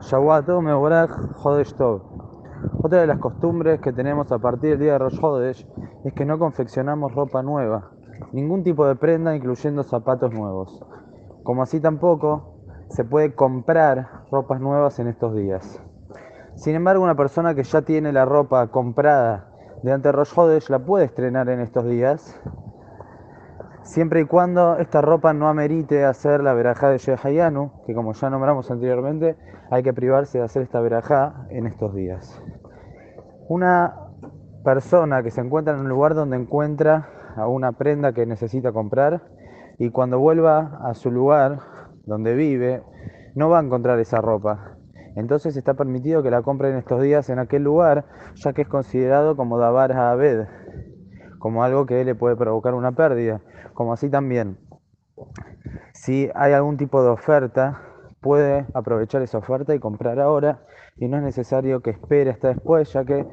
Shawato Hodesh. Otra de las costumbres que tenemos a partir del día de Rosh Hodesh es que no confeccionamos ropa nueva, ningún tipo de prenda, incluyendo zapatos nuevos. Como así tampoco se puede comprar ropas nuevas en estos días. Sin embargo, una persona que ya tiene la ropa comprada de ante Rosh Hodesh la puede estrenar en estos días siempre y cuando esta ropa no amerite hacer la verajá de Shehayanu, que como ya nombramos anteriormente, hay que privarse de hacer esta verajá en estos días. Una persona que se encuentra en un lugar donde encuentra a una prenda que necesita comprar y cuando vuelva a su lugar donde vive, no va a encontrar esa ropa. Entonces está permitido que la compre en estos días en aquel lugar, ya que es considerado como Dabar Abed, como algo que le puede provocar una pérdida, como así también. Si hay algún tipo de oferta, puede aprovechar esa oferta y comprar ahora y no es necesario que espere hasta después, ya que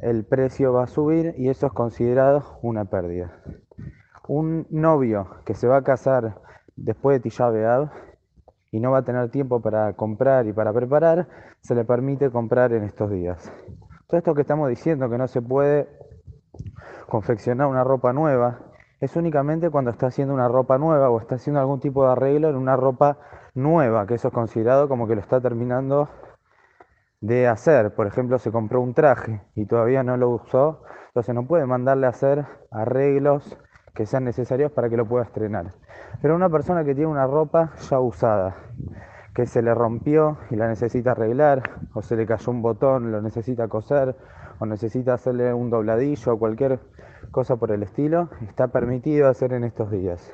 el precio va a subir y eso es considerado una pérdida. Un novio que se va a casar después de Tisha y no va a tener tiempo para comprar y para preparar, se le permite comprar en estos días. Todo esto que estamos diciendo que no se puede confeccionar una ropa nueva es únicamente cuando está haciendo una ropa nueva o está haciendo algún tipo de arreglo en una ropa nueva, que eso es considerado como que lo está terminando de hacer. Por ejemplo, se compró un traje y todavía no lo usó, entonces no puede mandarle a hacer arreglos que sean necesarios para que lo pueda estrenar. Pero una persona que tiene una ropa ya usada, que se le rompió y la necesita arreglar, o se le cayó un botón, lo necesita coser, o necesita hacerle un dobladillo o cualquier cosa por el estilo, está permitido hacer en estos días.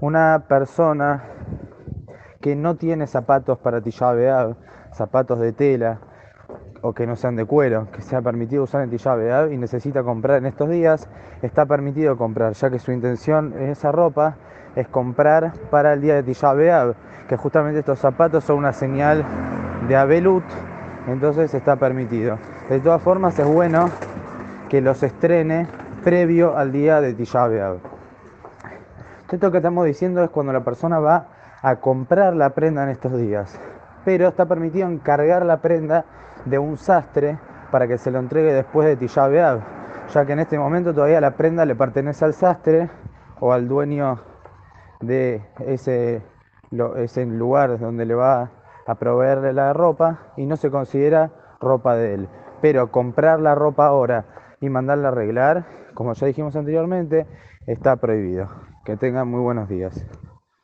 Una persona que no tiene zapatos para Tisha zapatos de tela o que no sean de cuero, que sea permitido usar en Tisha y necesita comprar en estos días, está permitido comprar, ya que su intención en esa ropa es comprar para el día de Tisha que justamente estos zapatos son una señal de Abelut, entonces está permitido. De todas formas es bueno que los estrene previo al día de Tisha Esto que estamos diciendo es cuando la persona va a comprar la prenda en estos días, pero está permitido encargar la prenda de un sastre para que se lo entregue después de Tisha ya que en este momento todavía la prenda le pertenece al sastre o al dueño de ese, ese lugar donde le va a proveerle la ropa y no se considera ropa de él. Pero comprar la ropa ahora y mandarla a arreglar, como ya dijimos anteriormente, está prohibido. Que tengan muy buenos días.